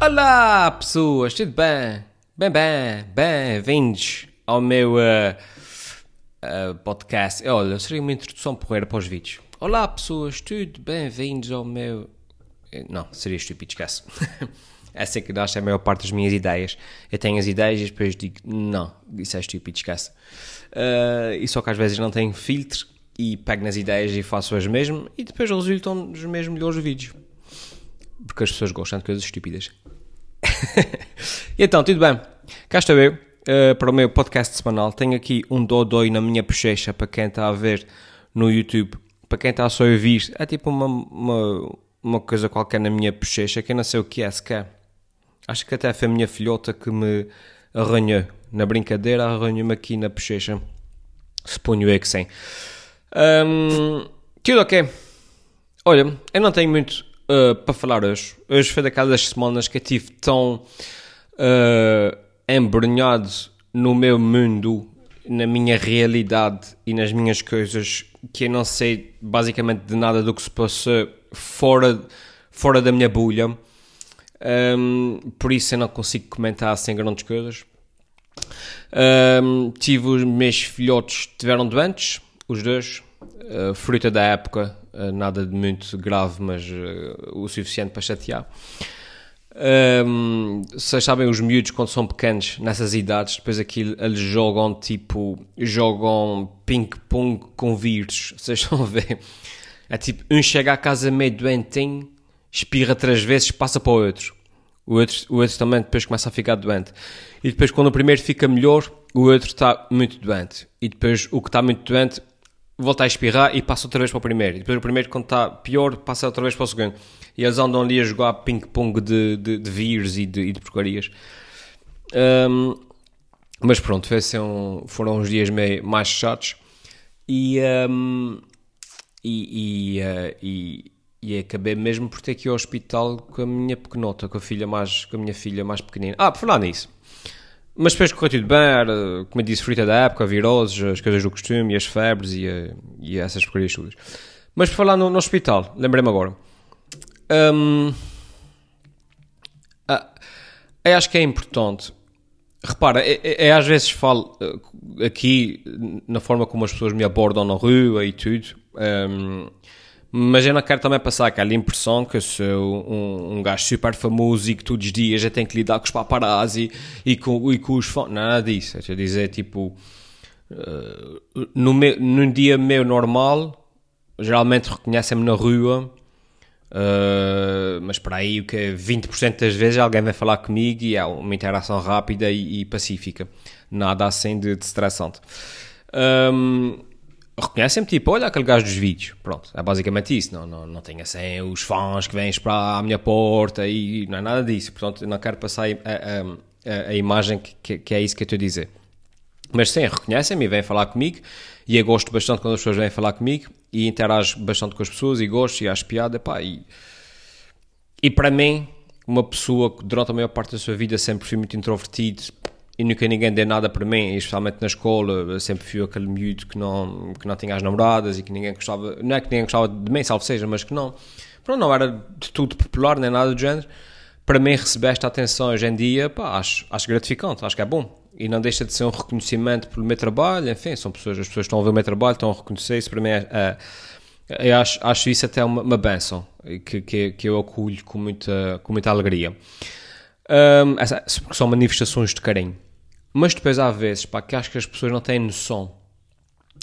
Olá, pessoas, tudo bem? Bem, bem, bem-vindos ao meu uh, uh, podcast. Olha, seria uma introdução porreira para os vídeos. Olá, pessoas, tudo bem-vindos ao meu. Eh, Não, seria estúpido, esquece. Essa é que acho é a maior parte das minhas ideias. Eu tenho as ideias e depois digo, não, isso é estúpido, esquece. Uh, e só que às vezes não tenho filtro e pego nas ideias e faço-as mesmo e depois resultam dos meus melhores vídeos. Porque as pessoas gostam de coisas estúpidas. então, tudo bem? Cá estou eu uh, para o meu podcast semanal. Tenho aqui um dodói na minha bochecha para quem está a ver no YouTube. Para quem está só a ouvir, é tipo uma, uma, uma coisa qualquer na minha bochecha que eu não sei o que é sequer. Acho que até foi a minha filhota que me arranhou. Na brincadeira, arranhou-me aqui na bochecha. Suponho eu que sim. Um, tudo ok. Olha, eu não tenho muito uh, para falar hoje. Hoje foi daquelas semanas que eu estive tão uh, embrenhado no meu mundo, na minha realidade e nas minhas coisas que eu não sei basicamente de nada do que se passou fora, fora da minha bolha. Um, por isso eu não consigo comentar sem grandes coisas. Um, tive os meus filhotes tiveram doentes, os dois, uh, fruta da época, nada de muito grave, mas uh, o suficiente para chatear. Um, vocês sabem, os miúdos quando são pequenos, nessas idades, depois aquilo, eles jogam tipo, jogam ping-pong com vírus, vocês a ver? É tipo, um chega à casa meio doentinho, espirra três vezes, passa para o outro. O outro, o outro também depois começa a ficar doente. E depois, quando o primeiro fica melhor, o outro está muito doente. E depois, o que está muito doente volta a espirrar e passa outra vez para o primeiro. E depois, o primeiro, quando está pior, passa outra vez para o segundo. E eles andam ali a jogar ping-pong de, de, de vírus e de, e de porcarias. Um, mas pronto, um, foram uns dias meio mais chatos. E, um, e, e, uh, e e acabei mesmo por ter que ir ao hospital com a minha pequenota, com a filha mais, com a minha filha mais pequenina. Ah, por falar nisso. Mas depois correu tudo bem, como eu disse, frita da época, viroses, as coisas do costume, as febres e, e essas porcarias todas. Mas por falar no, no hospital, lembrei-me agora. Um, ah, acho que é importante. Repara, é, é, às vezes falo aqui na forma como as pessoas me abordam na rua e tudo. Um, mas eu não quero também passar aquela impressão que eu sou um, um gajo super famoso e que todos os dias já tenho que lidar com os paparazzi e com, e com os fãs. Nada disso. É dizer, tipo, uh, no meu, num dia meu normal, geralmente reconhecem-me na rua, uh, mas para aí o que é 20% das vezes alguém vai falar comigo e é uma interação rápida e, e pacífica. Nada assim de, de estressante. Um, reconhecem-me, tipo, olha aquele gajo dos vídeos. Pronto, é basicamente isso. Não, não, não tenho assim os fãs que vêm esperar à minha porta e não é nada disso. Portanto, não quero passar a, a, a, a imagem que, que, é isso que eu estou a dizer. Mas sim, reconhecem-me e vêm falar comigo. E eu gosto bastante quando as pessoas vêm falar comigo e interajo bastante com as pessoas e gosto e acho piada. Pá, e, e para mim, uma pessoa que durante a maior parte da sua vida sempre fui muito introvertido, e nunca ninguém deu nada para mim, especialmente na escola, sempre fui aquele miúdo que não, que não tinha as namoradas e que ninguém gostava, não é que ninguém gostava de mim, salvo seja, mas que não, pronto, não era de tudo popular, nem nada do género. Para mim, receber esta atenção hoje em dia, pá, acho, acho gratificante, acho que é bom. E não deixa de ser um reconhecimento pelo meu trabalho, enfim, são pessoas, as pessoas estão a ver o meu trabalho, estão a reconhecer isso, para mim é, é eu acho, acho isso até uma, uma benção, que, que, que eu acolho com muita, com muita alegria. Um, são manifestações de carinho. Mas depois há vezes, pá, que acho que as pessoas não têm noção.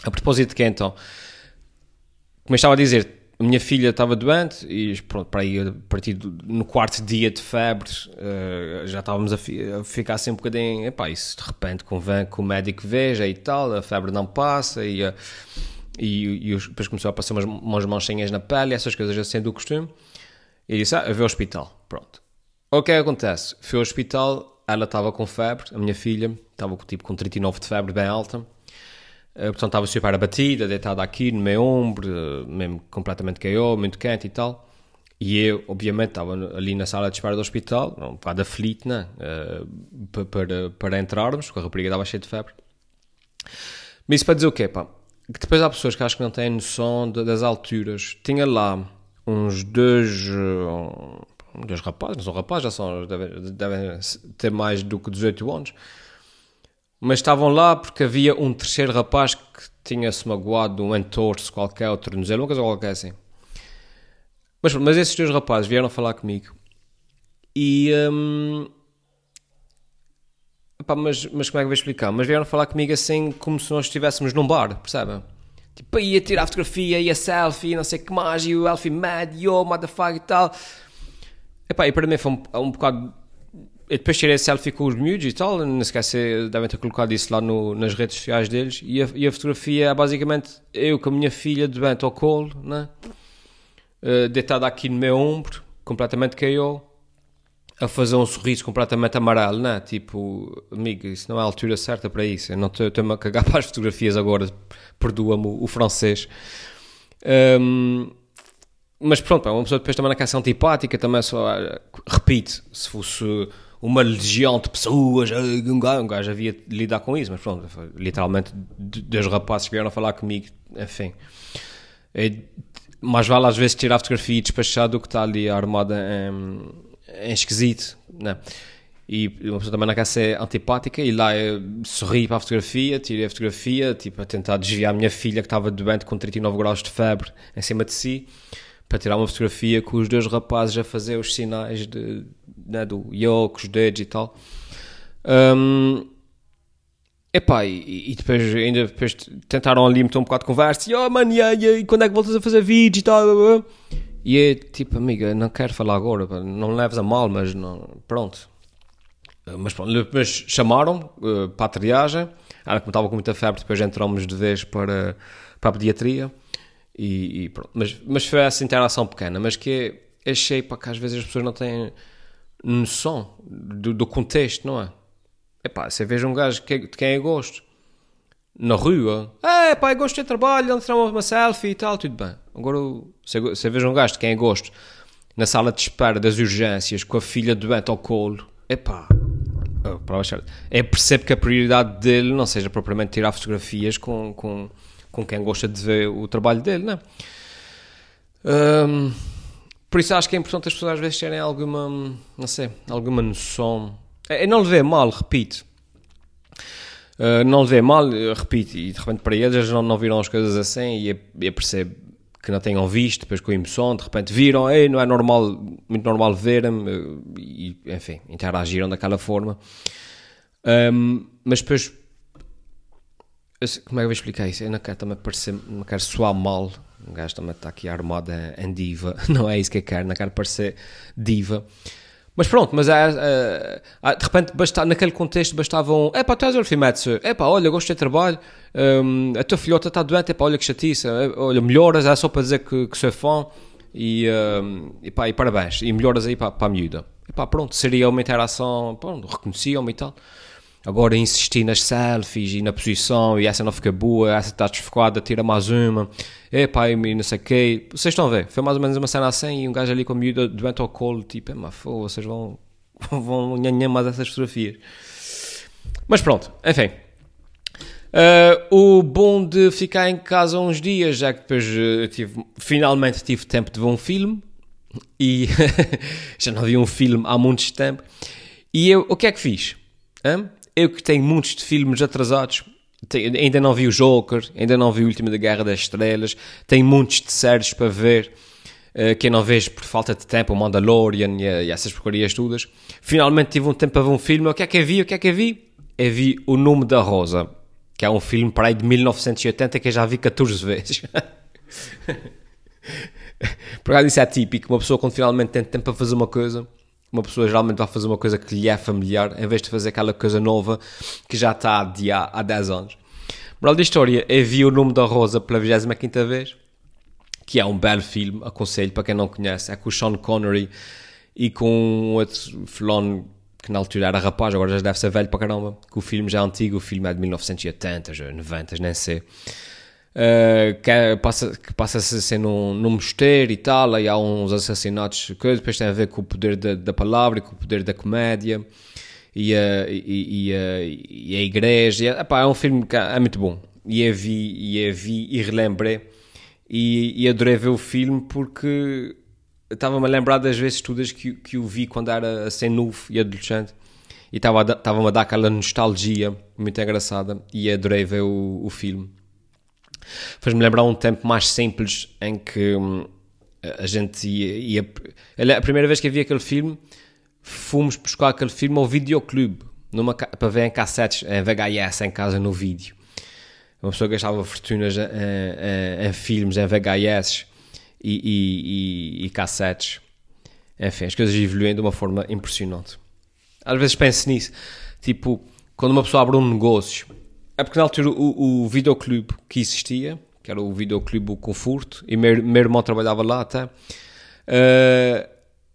A propósito de que então, como eu estava a dizer, a minha filha estava doente e pronto, para aí, a partir do no quarto dia de febre, uh, já estávamos a, fi, a, ficar assim um bocadinho, epá, isso de repente convém que o médico veja e tal, a febre não passa e, uh, e, e, depois começou a passar umas, umas manchinhas na pele, essas coisas assim do costume. E disse, ah, eu vou ao hospital, pronto. O que é acontece? Fui ao hospital, ela estava com febre, a minha filha, estava tipo com 39 de febre bem alta, uh, portanto estava super abatida, deitada aqui no meu ombro, uh, mesmo completamente caiu, muito quente e tal. E eu, obviamente, estava ali na sala de espera do hospital, um bocado aflito, né? Uh, para, para entrarmos, porque a rapariga estava cheia de febre. Mas isso para dizer o quê, pá? Que depois há pessoas que acho que não têm noção de, das alturas. Tinha lá uns dois, dois rapazes, não são rapazes, já são, devem, devem ter mais do que 18 anos. Mas estavam lá porque havia um terceiro rapaz que tinha-se magoado um entorse qualquer, outro tornozelo, uma coisa qualquer assim. Mas, mas esses dois rapazes vieram falar comigo e. Hum, mas, mas como é que vou explicar? Mas vieram falar comigo assim como se nós estivéssemos num bar, percebem? Tipo, ia tirar a fotografia, ia selfie, não sei que mais, e o Elfie mad, yo, motherfucker e tal. Epá, e para mim foi um, um bocado. Eu depois tirei selfie com os miúdos e tal, não esquece, devem ter colocado isso lá no, nas redes sociais deles. E a, e a fotografia é basicamente eu com a minha filha de vento ao colo, né? Uh, deitada aqui no meu ombro, completamente KO, a fazer um sorriso completamente amarelo, né? Tipo, amigo, isso não é a altura certa para isso. Eu não estou-me a cagar para as fotografias agora, perdoa-me o, o francês. Um, mas pronto, uma pessoa depois também na canção antipática, também só repite, se fosse uma legião de pessoas, um gajo, um gajo havia de lidar com isso, mas pronto, literalmente dois rapazes vieram a falar comigo, enfim. É, mais vale às vezes tirar a fotografia e despachar do que está ali armada em, em esquisito, né? E uma pessoa também não quer ser antipática e lá eu sorri para a fotografia, tirei a fotografia, tipo, a tentar desviar a minha filha que estava doente com 39 graus de febre em cima de si para tirar uma fotografia com os dois rapazes a fazer os sinais de, né, do yo, com os dedos e tal. Um, epá, e, e depois ainda depois tentaram ali meter um bocado de conversa e oh mano, e, quando é que voltas a fazer vídeos e tal? E é tipo, amiga, não quero falar agora, não leves a mal, mas não, pronto. Mas pronto, depois chamaram uh, para a triagem, ela como estava com muita febre, depois entramos de vez para, para a pediatria. E, e pronto. Mas, mas foi essa interação pequena, mas que achei para que às vezes as pessoas não têm noção do, do contexto, não é? Epá, você veja um gajo que, de quem é gosto na rua, é pá, eu gosto de trabalho, ele tirar uma selfie e tal, tudo bem. Agora, você, você veja um gajo de quem é gosto na sala de espera das urgências com a filha doente ao colo, epá, é percebo que a prioridade dele não seja propriamente tirar fotografias com, com com quem gosta de ver o trabalho dele, não é? Um, por isso acho que é importante as pessoas às vezes terem alguma, não sei, alguma noção. É, é não lhe mal, repito. Uh, não lhe mal, repito, e de repente para eles eles não, não viram as coisas assim e eu, eu percebo que não tenham visto, depois com emoção, de repente viram, Ei, não é normal, muito normal verem-me, e enfim, interagiram daquela forma. Um, mas depois como é que eu vou explicar isso? Eu não quero também parecer, não quero soar mal. Um gajo também está aqui armado em diva. Não é isso que eu quero, não quero parecer diva. Mas pronto, mas é, é, é, de repente basta, naquele contexto bastavam, é pá, tu és Orfimetsu, é pá, olha, gosto de trabalho, um, a tua filhota está doente, é pá, olha que chatice, é, olha, melhoras, é só para dizer que, que sou fã e, um, e pá, e parabéns, e melhoras aí para, para a miúda. E pá, pronto, seria uma interação, pronto, reconheciam-me e tal. Agora insistir nas selfies e na posição e essa não fica boa, essa está desfocada, tira mais uma. Epá, e não sei o quê. Vocês estão a ver? Foi mais ou menos uma cena assim e um gajo ali com a miúda doente ao colo, tipo, é mas vocês vão, vão nhanhar mais essas fotografias. Mas pronto, enfim. Uh, o bom de ficar em casa uns dias, já que depois uh, tive, finalmente tive tempo de ver um filme e já não vi um filme há muito tempo. E eu, o que é que fiz? Hã? Eu que tenho muitos de filmes atrasados, tenho, ainda não vi o Joker, ainda não vi o Último da Guerra das Estrelas, tenho muitos de séries para ver, uh, que eu não vejo por falta de tempo, o Mandalorian e, e, essas porcarias todas. Finalmente tive um tempo para ver um filme, o que é que eu vi? O que é que eu vi? Eu vi O Nome da Rosa, que é um filme para aí de 1980 que eu já vi 14 vezes. por causa disso é típico, uma pessoa quando finalmente tem tempo para fazer uma coisa uma pessoa geralmente vai fazer uma coisa que lhe é familiar, em vez de fazer aquela coisa nova que já está a adiar há 10 anos. Moral da história, eu vi o nome da Rosa pela 25 vez, que é um belo filme, aconselho para quem não conhece, é com o Sean Connery e com outro fulano que na altura era rapaz, agora já deve ser velho para caramba, que o filme já é antigo, o filme é de 1980, 90, nem sei uh, que, é, passa, que passa-se assim num, num mosteiro e tal, aí há uns assassinatos, que depois tem a ver com o poder da, da palavra e com o poder da comédia e a, e, e a, e a igreja. Epá, é um filme que é, muito bom. E eu vi, e, eu vi e relembrei e, e adorei ver o filme porque estava-me a lembrar das vezes todas que, que eu vi quando era sem novo e adolescente. E estava-me a dar aquela nostalgia muito engraçada e adorei ver o, o filme. Fez-me lembrar um tempo mais simples em que hum, a gente ia, ia, A primeira vez que vi aquele filme, fomos buscar aquele filme ao videoclube numa, para ver em cassetes, em VHS, em casa, no vídeo. Uma pessoa gastava fortunas em, em, em filmes, em VHS e, e, e, e cassetes. Enfim, as coisas evoluem de uma forma impressionante. Às vezes penso nisso. Tipo, quando uma pessoa abre um negócio, é porque na altura o, o videoclube que existia, que era o videoclube o Conforto, e meu, meu irmão trabalhava lá até, uh,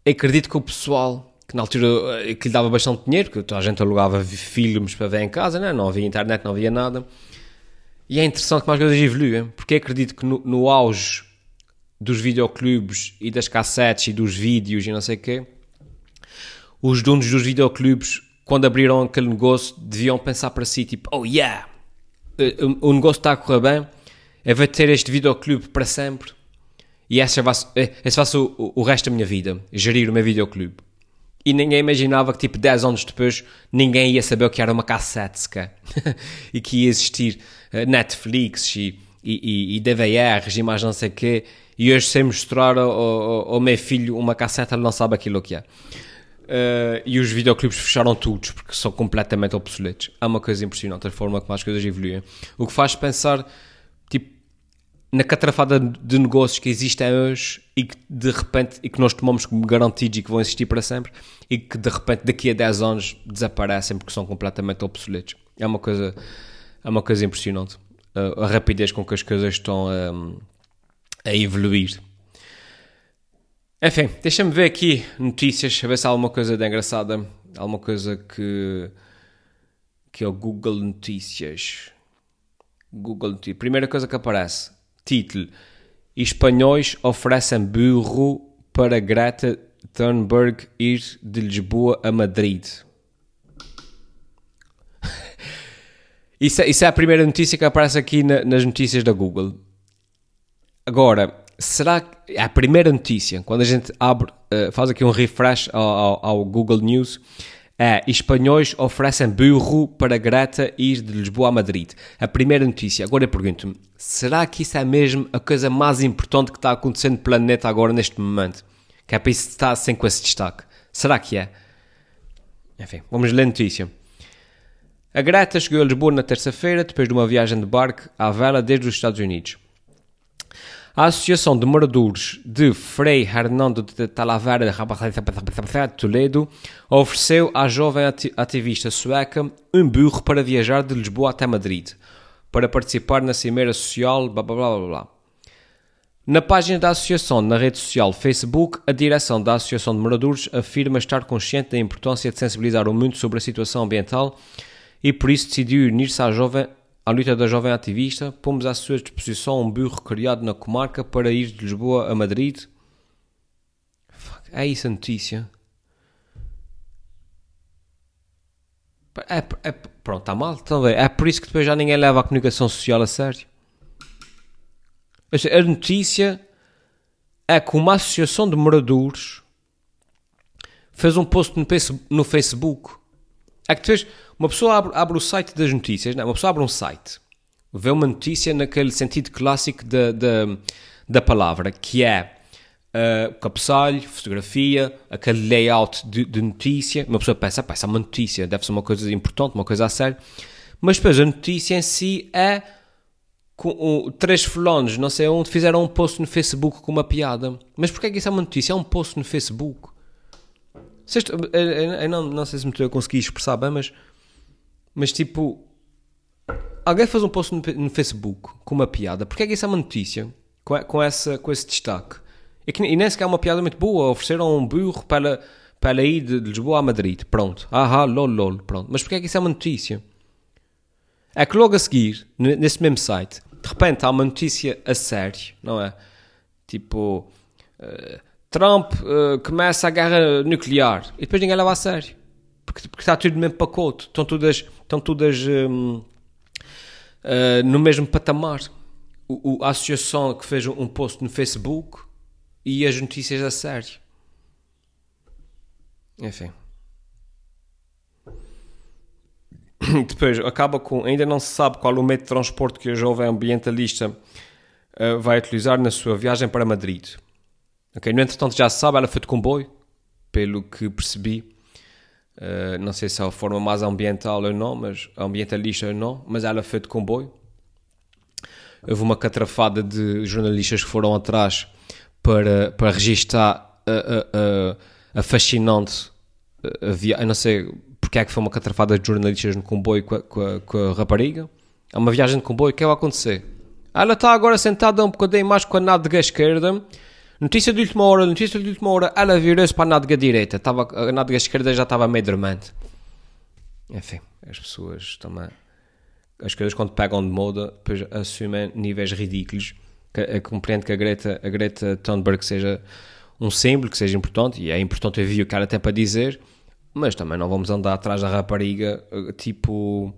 acredito que o pessoal, que na altura uh, que lhe dava bastante dinheiro, toda a gente alugava filmes para ver em casa, né? não havia internet, não havia nada. E é interessante como as coisas evoluem, porque acredito que no, no auge dos videoclubes e das cassetes e dos vídeos e não sei o quê, os donos dos videoclubes, quando abriram aquele negócio, deviam pensar para si, tipo, oh yeah, eh, o negócio está a correr bem, eu vou ter este videoclube para sempre e eh, esse vai ser o, o resto da minha vida, gerir o meu videoclube. E ninguém imaginava que, tipo, 10 anos depois, ninguém ia saber o que era uma cassete, sequer. e que ia existir uh, Netflix e, e, e, DVRs e mais não sei o quê. E hoje, sem mostrar ao, ao, ao, meu filho uma cassete, ele não sabe aquilo que é. Uh, e os videoclubes fecharam todos porque são completamente obsoletos. É uma coisa impressionante a forma como as coisas evoluem. O que faz pensar tipo, na catrafada de negócios que existem hoje e que de repente e que nós tomamos como garantidos e que vão existir para sempre e que de repente daqui a 10 anos desaparecem porque são completamente obsoletos. É uma coisa, é uma coisa impressionante. Uh, a rapidez com que as coisas estão a, a evoluir. Enfim, deixa-me ver aqui notícias, a ver se há alguma coisa de engraçada, alguma coisa que que é o Google Notícias. Google Notícias. Primeira coisa que aparece, título: Espanhóis oferecem burro para Greta Thunberg ir de Lisboa a Madrid. isso, é, isso é a primeira notícia que aparece aqui na, nas notícias da Google. Agora, será que é a primeira notícia, quando a gente abre, uh, faz aqui um refresh ao, ao, ao, Google News, é espanhóis oferecem burro para Greta ir de Lisboa a Madrid. A primeira notícia. Agora eu pergunto-me, será que isso é mesmo a coisa mais importante que está acontecendo no planeta agora, neste momento? Que é para isso estar assim com esse destaque. Será que é? Enfim, vamos ler a notícia. A Greta chegou a Lisboa na terça-feira, depois de uma viagem de barco à vela desde os Estados Unidos. A Associação de Moradores de Frei Hernando de Talavera de Toledo ofereceu à jovem ativista sueca um burro para viajar de Lisboa até Madrid, para participar na Cimeira Social, blá blá blá blá. Na página da associação na rede social Facebook, a direção da Associação de Moradores afirma estar consciente da importância de sensibilizar o mundo sobre a situação ambiental e por isso decidiu unir-se à jovem à luta da jovem ativista, pomos à sua disposição um burro criado na comarca para ir de Lisboa a Madrid. É isso a notícia. É, é, pronto, está mal também. É por isso que depois já ninguém leva a comunicação social a sério. A notícia é que uma associação de moradores fez um post no Facebook. É que depois uma pessoa abre, abre o site das notícias, não, uma pessoa abre um site, vê uma notícia naquele sentido clássico da, da, da palavra, que é uh, cabeçalho, fotografia, aquele layout de, de notícia. Uma pessoa pensa, pá, essa é uma notícia, deve ser uma coisa importante, uma coisa a sério. Mas depois a notícia em si é com três fulanos, não sei onde, fizeram um post no Facebook com uma piada. Mas porquê é que isso é uma notícia? É um post no Facebook. eu, eu, eu não, não sei se me estou a conseguir expressar bem, mas mas tipo, alguém faz um post no, Facebook com uma piada, porque é que isso é uma notícia com, essa, com esse destaque? E, que, e nem sequer é uma piada muito boa. Ofereceram um burro para, para ir de, Lisboa a Madrid. Pronto. Ah, lol, lol. Pronto. Mas porquê é que isso é uma notícia? É que logo a seguir, nesse mesmo site, de repente há uma notícia a sério, não é? Tipo, uh, Trump uh, começa a guerra nuclear e depois ninguém leva a sério porque, porque está tudo no mesmo pacote, estão todas, estão todas um, uh, no mesmo patamar. O, o, a associação que fez um post no Facebook e as notícias a sério. Enfim. Depois acaba com. Ainda não se sabe qual o meio de transporte que a jovem ambientalista uh, vai utilizar na sua viagem para Madrid. Okay? No entretanto, já se sabe, ela foi de comboio, pelo que percebi. Uh, não sei se é a forma mais ambiental ou não, mas ambientalista ou não, mas ela foi de comboio. Houve uma catrafada de jornalistas que foram atrás para, para registar a, a, a, a fascinante a via, eu não sei porque é que foi uma catrafada de jornalistas no comboio com a, com com a rapariga. É uma viagem de comboio, o que é que vai acontecer? Ela está agora sentada um bocadinho mais com a nádega esquerda. Notícia de última hora, notícia de última hora, ela virou-se para a nádega direita. Estava, a nádega esquerda já estava meio dormente. Enfim, as pessoas também. As coisas quando pegam de moda, depois assumem níveis ridículos. Eu compreendo que a Greta, a Greta Thunberg seja um símbolo, que seja importante, e é importante ouvir o que ela tem para dizer, mas também não vamos andar atrás da rapariga tipo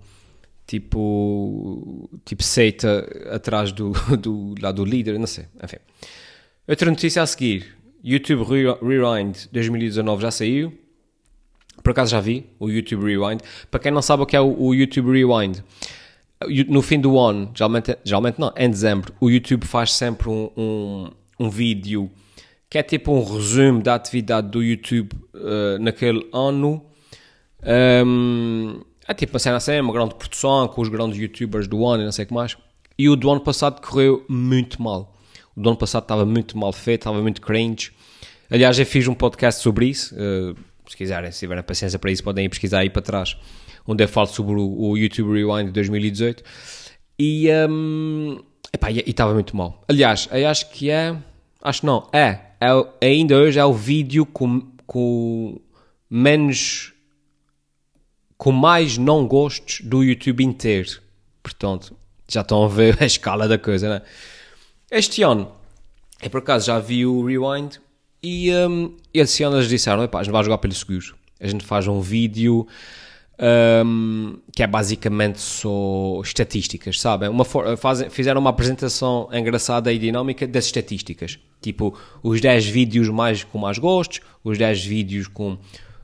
tipo tipo seita atrás do, do lá do líder, não sei, enfim. Outra notícia a seguir, YouTube Rewind 2019 já saiu. Por acaso já vi o YouTube Rewind. Para quem não sabe o que é o, YouTube Rewind, no fim do ano, geralmente, geralmente não, em dezembro, o YouTube faz sempre um, um, um vídeo que é tipo um resumo da atividade do YouTube uh, naquele ano. Um, é tipo uma cena assim, uma grande produção com os grandes youtubers do ano e não sei o que mais. E o do ano passado correu muito mal. O do ano passado estava muito mal feito, estava muito cringe. Aliás, eu fiz um podcast sobre isso. Uh, se quiserem, se tiverem paciência para isso, podem ir pesquisar aí para trás, onde eu falo sobre o, o YouTube Rewind de 2018. E um, estava muito mal. Aliás, eu acho que é. Acho não, é é, ainda hoje é o vídeo com, com menos com mais não gostos do YouTube inteiro. Portanto, já estão a ver a escala da coisa, né? Este ano, eu por acaso já vi o Rewind e um, ano eles disseram: a gente vai jogar pelo seguro. A gente faz um vídeo um, que é basicamente só estatísticas, sabem? Uma fizeram uma apresentação engraçada e dinâmica das estatísticas. Tipo, os 10 vídeos mais, com mais gostos, os 10 vídeos com...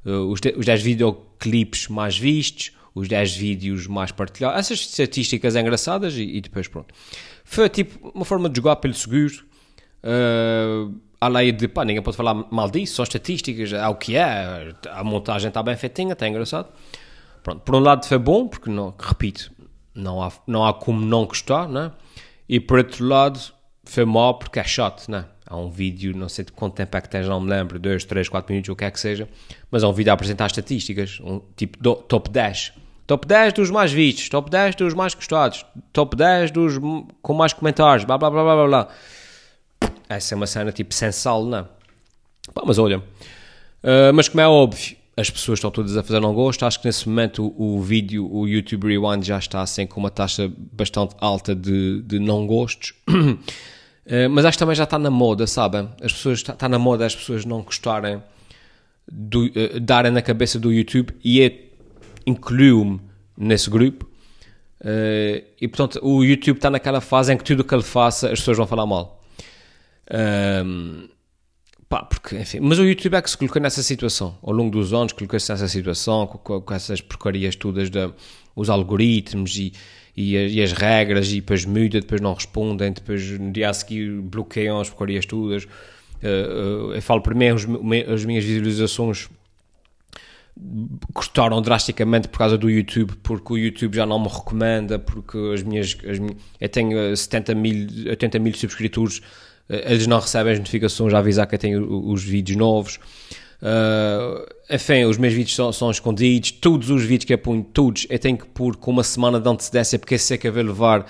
Uh, os, os 10 videoclipes mais vistos, os 10 vídeos mais partilhados. Essas estatísticas engraçadas e, e, depois pronto. Foi tipo uma forma de jogar pelo seguro. Uh, a lei de, pá, ninguém pode falar mal disso, são estatísticas, é o que é, a montagem está bem feitinha, está engraçado. Pronto, por um lado foi bom, porque, não, repito, não há, não há como não gostar, né? E por outro lado foi mal porque é chato, né? Há um vídeo, não sei de quanto tempo é que tens, não me lembro, 2, 3, 4 minutos, o que é que seja, mas é um vídeo a apresentar estatísticas, um tipo do, top 10. Top 10 dos mais vistos, top 10 dos mais gostados, top 10 dos com mais comentários, blá blá blá blá blá. Essa é uma cena tipo sem sal, não é? Pá, mas olha, uh, mas como é óbvio, as pessoas estão todas a fazer não gosto. Acho que nesse momento o, o, vídeo, o YouTube Rewind já está assim com uma taxa bastante alta de, de não gostos. uh, mas acho que também já está na moda, sabem? As pessoas, está, está na moda as pessoas não gostarem, do, uh, darem na cabeça do YouTube e é, incluo-me nesse grupo. Uh, e portanto o YouTube está naquela fase em que tudo o que ele faça as pessoas vão falar mal. Um, Pá, porque, enfim, mas o YouTube é que se colocou nessa situação. Ao longo dos anos colocou-se nessa situação, com, com, essas porcarias todas, de, os algoritmos e, e, e, as regras, e depois muda, depois não respondem, depois no dia a seguir bloqueiam as porcarias todas. Uh, uh, eu falo por mim, os, as minhas visualizações cortaram drasticamente por causa do YouTube, porque o YouTube já não me recomenda, porque as minhas, as minhas eu tenho 70 mil, 80 mil subscritores eh, eles não recebem as notificações a avisar que eu tenho os vídeos novos. Uh, enfim, os meus vídeos são, são, escondidos. Todos os vídeos que eu ponho, todos, eu tenho que pôr com uma semana de antecedência porque eu sei que eu vou levar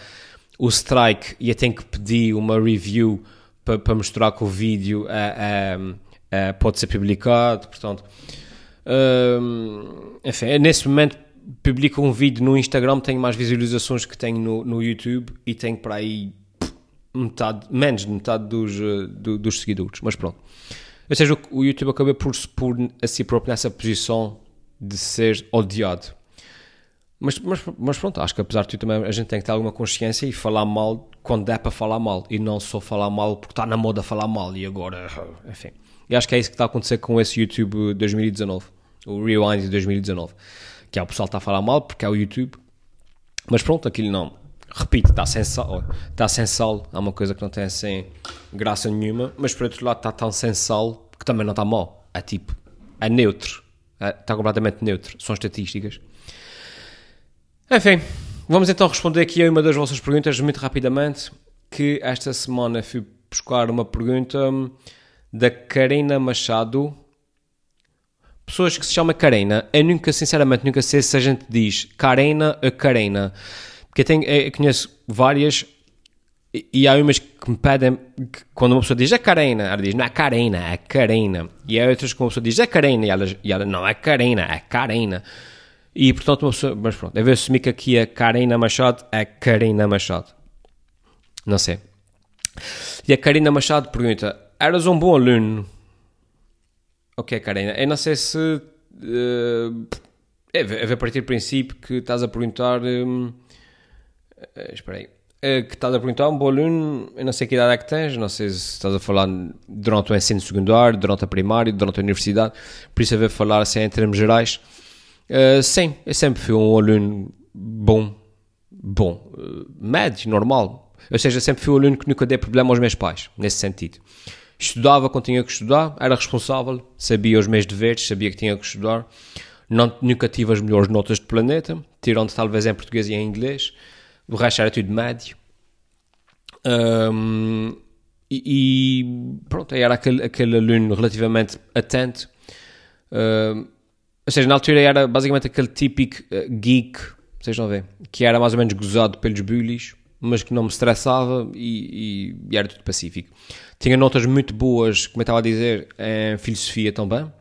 o strike e eu tenho que pedir uma review para, mostrar que o vídeo uh, uh, pode ser publicado. Portanto, enfim, nesse momento publico um vídeo no Instagram, tenho mais visualizações que tenho no, no YouTube e tenho para aí metade, menos de metade dos, eh, do, dos seguidores, mas pronto. Ou seja, o, YouTube acabou por se pôr a si próprio nessa posição de ser odiado. Mas, mas, mas pronto, acho que apesar de tudo também a gente tem que ter alguma consciência e falar mal quando é para falar mal e não só falar mal porque está na moda falar mal e agora, enfim. E acho que é isso que está a acontecer com esse YouTube 2019, o Rewind de 2019, que é o pessoal está a falar mal porque é o YouTube, mas pronto, aquilo não. Repito, está sem sal, está sem sal, é uma coisa que não tem assim graça nenhuma, mas por outro lado está tão sem sal que também não está mal. É tipo, é neutro, é, está completamente neutro, são estatísticas. Enfim, vamos então responder aqui a uma das vossas perguntas muito rapidamente, que esta semana fui buscar uma pergunta da Karina Machado. Pessoas que se chamam Karina, eu nunca, sinceramente, nunca sei se a gente diz Karina ou Karina. Porque eu, tenho, eu conheço várias e há umas que me pedem, que quando uma pessoa diz é Karina, ela diz não é Karina, é Karina. E há outras que uma pessoa diz é Karina e ela, e ela não é Karina, é Karina. E portanto, uma pessoa, mas pronto, deve assumir que aqui a Karina Machado é Karina Machado. Não sei. E a Karina Machado pergunta: Eras um bom aluno? Ok, Karina, eu não sei se. Uh, é, é a partir do princípio que estás a perguntar. Um, uh, eh, espera aí. Uh, que estás a perguntar, um bom aluno, eu não sei que idade é que tens, não sei se estás a falar durante o ensino secundário, durante a primária, durante a universidade, por isso a ver falar assim em termos gerais. Uh, sim, eu sempre fui um aluno bom, bom, médio, normal. Ou seja, sempre fui um aluno que nunca dei problema aos meus pais, nesse sentido. Estudava quando tinha que estudar, era responsável, sabia os meus deveres, sabia que tinha que estudar. Não, nunca tive as melhores notas do planeta, tirando talvez em português e em inglês. O resto era tudo médio. Um, e, e, pronto, era aquele, aquele aluno relativamente atento. Um, ou seja, na altura era basicamente aquele típico uh, geek, vocês a ver, que era mais ou menos gozado pelos bullies, mas que não me estressava e, e, e, era tudo pacífico. Tinha notas muito boas, como eu estava a dizer, em filosofia também.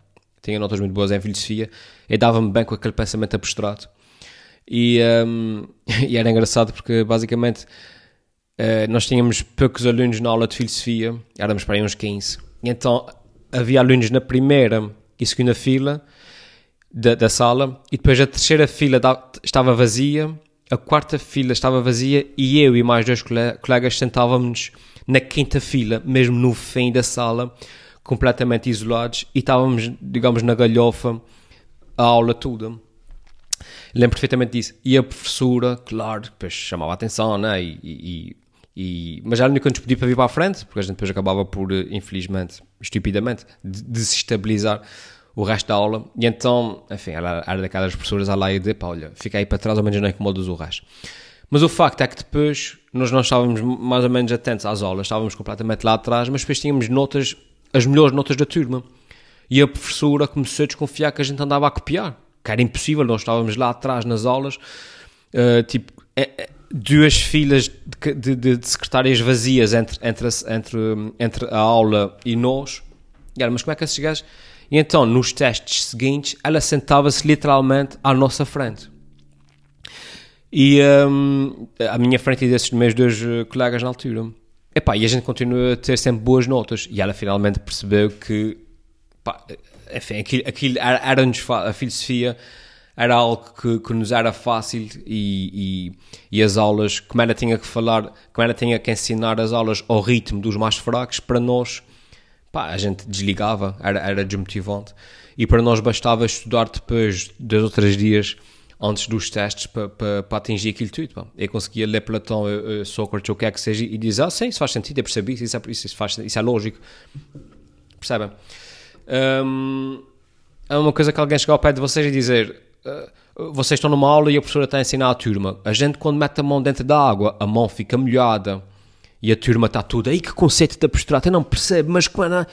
Tinha notas muito boas em filosofia e dava-me bem com aquele pensamento abstrato. E, um, e era engraçado porque basicamente uh, nós tínhamos poucos alunos na aula de filosofia, éramos para aí uns 15. E então havia alunos na primeira e segunda fila da, da sala e depois a terceira fila da, estava vazia, a quarta fila estava vazia e eu e mais dois colegas sentávamos na quinta fila, mesmo no fim da sala, completamente isolados e estávamos, digamos, na galhofa a aula toda. Lembro perfeitamente disso. E a professora, claro, depois chamava a atenção, né? E, e, e, mas ela nunca nos pedia para vir para a frente, porque a gente depois acabava por, infelizmente, estupidamente, desestabilizar o resto da aula. E então, enfim, era daquelas professoras a lá e de, pá, olha, fica aí para trás, ao menos não incomodas o resto. Mas o facto é que depois nós não estávamos mais ou menos atentos às aulas, estávamos completamente lá atrás, mas depois tínhamos notas, as melhores notas da turma. E a professora começou a desconfiar que a gente andava a copiar, que era impossível, nós estávamos lá atrás nas aulas, uh, tipo, é, é, duas filas de, de, de, de, secretárias vazias entre, entre, entre, entre a aula e nós. E era, mas como é que esses gajos e então, nos testes seguintes, ela sentava-se literalmente à nossa frente. E um, à minha frente e desses meus dois eh, colegas na altura. Epá, e a gente continua a ter sempre boas notas. E ela finalmente percebeu que, pá, enfim, aquilo, aquilo era, era a filosofia era algo que, que nos era fácil e, e, e, as aulas, como ela tinha que falar, como ela tinha que ensinar as aulas ao ritmo dos mais fracos, para nós pá, a gente desligava, era, era desmotivante. E para nós bastava estudar depois, dois ou três dias antes dos testes para, para, atingir aquilo tudo. Pá. Eu conseguia ler Platão, uh, Sócrates, o que é que seja, e dizer, ah, sim, isso faz sentido, eu percebi, isso, é, isso, faz, isso é lógico. Percebem? Um, é uma coisa que alguém chegar ao pé de vocês e dizer, uh, vocês estão numa aula e a professora está a ensinar a turma. A gente, quando mete a mão dentro da água, a mão fica molhada e a turma está toda, aí que conceito abstrato, eu não percebo, mas quando...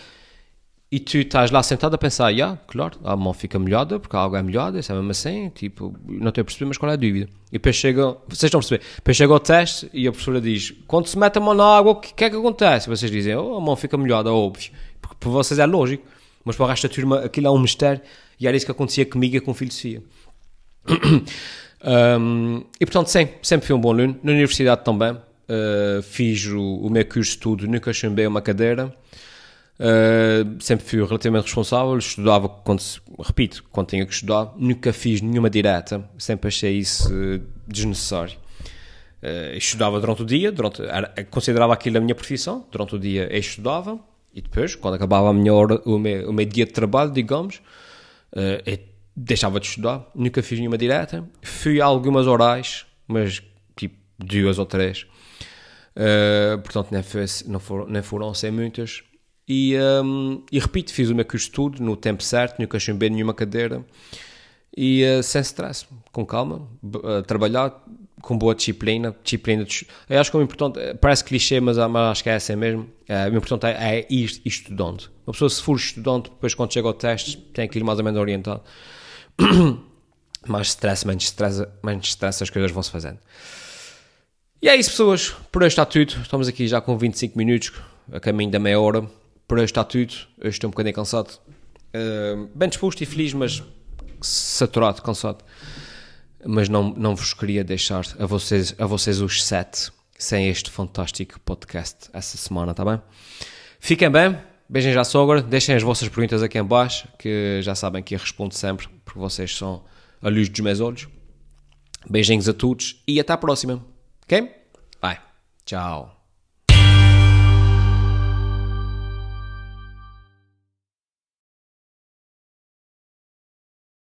E tu estás lá sentado a pensar, já, yeah, claro, a mão fica molhada, porque a água é molhada, isso é mesmo assim, tipo, não estou a perceber, mas qual é a dúvida? E depois chega, vocês estão a perceber, depois chega o teste e a professora diz, quando se mete a mão na água, o que, que, é que acontece? E vocês dizem, oh, a mão fica molhada, óbvio, porque para vocês é lógico, mas para o resto da turma aquilo é um mistério, e era isso que acontecia comigo e com filosofia. um, e portanto, sim, sempre fui um bom aluno, na universidade também, uh, fiz o, o, meu curso estudo, nunca chumbei uma cadeira. Uh, sempre fui relativamente responsável, estudava quando, repito, quando tinha que estudar, nunca fiz nenhuma direta, sempre achei isso uh, desnecessário. Uh, estudava durante o dia, durante, era, considerava aquilo a minha profissão, durante o dia estudava, e depois, quando acabava a minha hora, o meu, o meu dia de trabalho, digamos, eu deixava de estudar, nunca fiz nenhuma direta, fui a algumas orais, mas tipo duas ou três, portanto nem, foi, não, foram, nem foram sem muitas, e, um, e repito, fiz o meu curso de estudo no tempo certo, nunca chumbei nenhuma cadeira e uh, sem stress, com calma, uh, trabalhar com boa disciplina. disciplina de, eu acho que o importante, parece clichê, mas, mas acho que é assim mesmo. Uh, o importante é, é ir estudando. Uma pessoa, se for estudante, depois quando chega ao teste, tem ir mais ou menos orientado. mais stress, menos stress, menos stress, as coisas vão se fazendo. E é isso, pessoas. Por hoje está tudo. Estamos aqui já com 25 minutos, a caminho da meia hora por hoje está tudo. Eu estou um bocadinho cansado. Uh, bem disposto e feliz, mas saturado, cansado. Mas não, não vos queria deixar a vocês, a vocês os sete sem este fantástico podcast essa semana, tá bem? Fiquem bem, beijem já a sogra, deixem as vossas perguntas aqui em baixo, que já sabem que eu respondo sempre, porque vocês são a luz dos meus olhos. Beijinhos a todos e até à próxima, Ok? Bye. ciao.